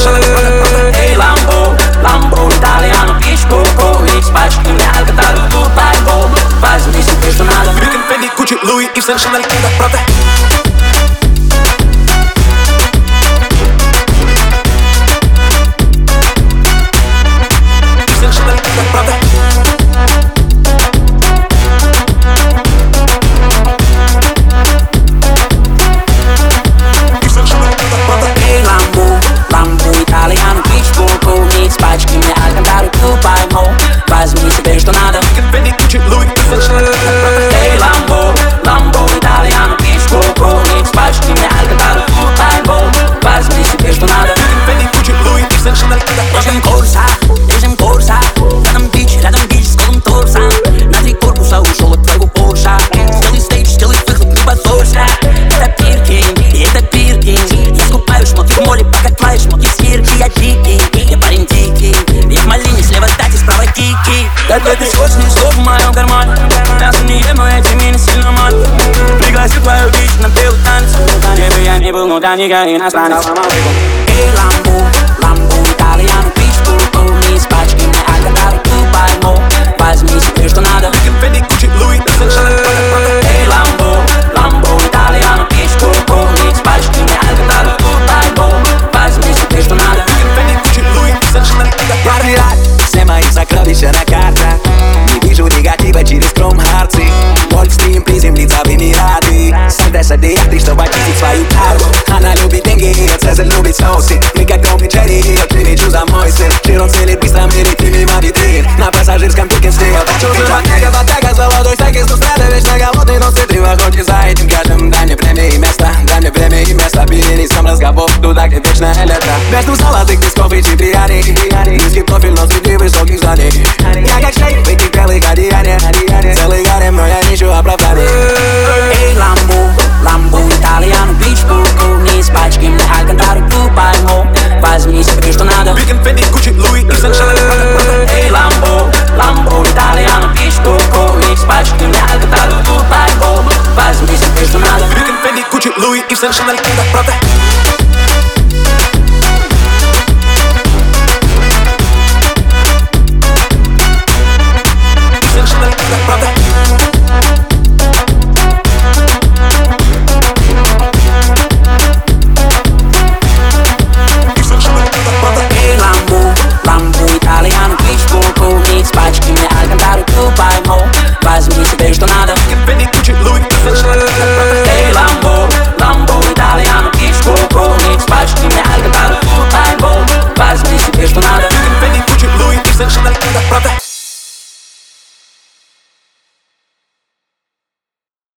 Tryna get brother, brother, hey Lambo Lambo italiano, ești coco Îi spaci cum e alcătarul, tu tai bobo Faci niște creștonală Brică-n Fendi, Gucci, Louis Ibsen, Chanel, Kinder, brother Как в этой скотчной, что в моем кармане Мясо не ем, а эти мины сильно мат Пригласил твою бить на белый танец Где бы я ни был, но для них я иностранец Иламбур чтобы очистить свою карму Она любит деньги, а Цезарь любит соусы Мы как дом Джерри, я перечу за мой сын Широн целит быстро, мирит мимо витрин На пассажирском пикинстве я хочу жива Нега потяга, золотой стаки, с устрада Вечно голодный, но сытрый в охоте за этим каждым Дай мне время и место, дай мне время и место Перенесем сам разговор туда, где вечное лето Между золотых песков и чиприани Низкий профиль, но среди высоких зданий Я как шейк в этих белых одеяниях sensational, que los.